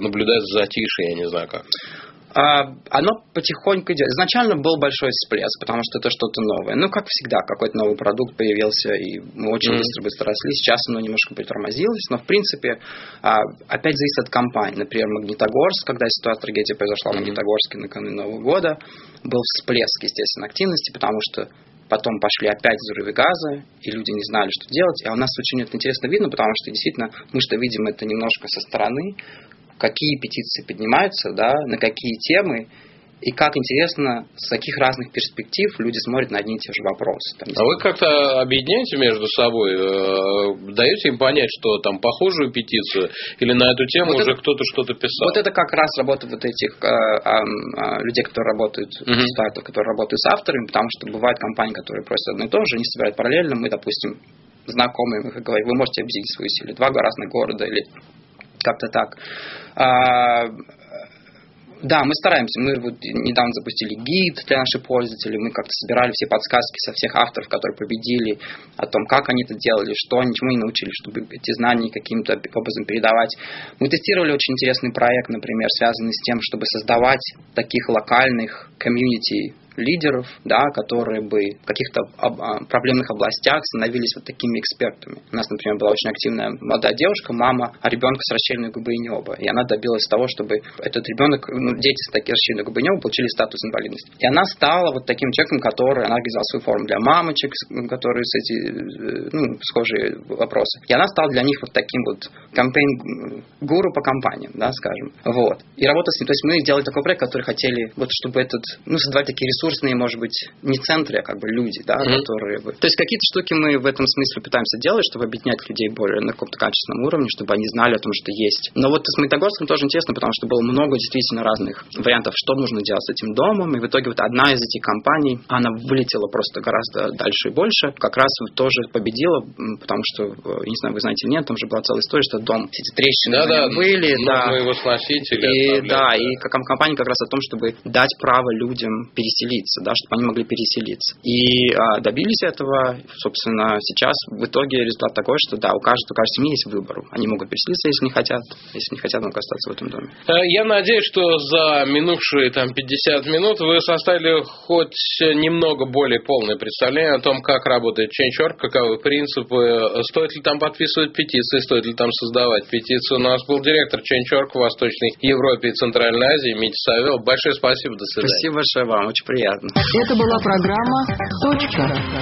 наблюдается затишье, я не знаю как. А, оно потихоньку идет. Изначально был большой всплеск, потому что это что-то новое. Ну, как всегда, какой-то новый продукт появился, и мы очень быстро-быстро росли. Сейчас оно немножко притормозилось, но, в принципе, а, опять зависит от компании. Например, Магнитогорск, когда ситуация трагедия произошла в Магнитогорске накануне Нового года, был всплеск, естественно, активности, потому что потом пошли опять взрывы газа, и люди не знали, что делать. А у нас очень это интересно видно, потому что действительно мы что видим это немножко со стороны, какие петиции поднимаются, да, на какие темы, и как интересно, с каких разных перспектив люди смотрят на одни и те же вопросы. Там, а вы как-то объединяете между собой, э, даете им понять, что там похожую петицию, или на эту тему вот уже это, кто-то что-то писал? Вот это как раз работа вот этих э, э, людей, которые работают uh-huh. в стартах, которые работают с авторами, потому что бывают компании, которые просят одно и то же, они собирают параллельно, мы, допустим, знакомые, мы говорим, вы можете объединить свои силы, два разных города или как-то так. А, да, мы стараемся. Мы вот недавно запустили гид для наших пользователей. Мы как-то собирали все подсказки со всех авторов, которые победили, о том, как они это делали, что они, чему они научились, чтобы эти знания каким-то образом передавать. Мы тестировали очень интересный проект, например, связанный с тем, чтобы создавать таких локальных комьюнити лидеров, да, которые бы в каких-то а, проблемных областях становились вот такими экспертами. У нас, например, была очень активная молодая девушка, мама ребенка с расщельной губы и неба. И она добилась того, чтобы этот ребенок, ну, дети с такой расщельной губы и неба получили статус инвалидности. И она стала вот таким человеком, который, она организовала свой форум для мамочек, которые с эти, э, ну, схожие вопросы. И она стала для них вот таким вот кампейн-гуру по компаниям, да, скажем. Вот. И работа с ним. То есть мы сделали такой проект, который хотели, вот чтобы этот, ну, создавать такие ресурсы ресурсные, может быть, не центры, а как бы люди, да, mm-hmm. которые... То есть какие-то штуки мы в этом смысле пытаемся делать, чтобы объединять людей более на каком-то качественном уровне, чтобы они знали о том, что есть. Но вот с Магнитогорском тоже интересно, потому что было много действительно разных вариантов, что нужно делать с этим домом, и в итоге вот одна из этих компаний, она вылетела просто гораздо дальше и больше, как раз тоже победила, потому что, э, не знаю, вы знаете нет, там же была целая история, что дом, все эти трещины да, да, были, да. его сносить или и, Да, и как компания как раз о том, чтобы дать право людям переселить переселиться, да, чтобы они могли переселиться. И а, добились этого, собственно, сейчас в итоге результат такой, что да, у каждой, у каждой семьи есть выбор. Они могут переселиться, если не хотят, если не хотят, могут остаться в этом доме. Э, я надеюсь, что за минувшие там 50 минут вы составили хоть немного более полное представление о том, как работает Change.org, каковы принципы, стоит ли там подписывать петиции, стоит ли там создавать петицию. У нас был директор Change.org в Восточной Европе и Центральной Азии Митя Савел. Большое спасибо, до свидания. Спасибо большое вам, очень приятно. Это была программа «Точка».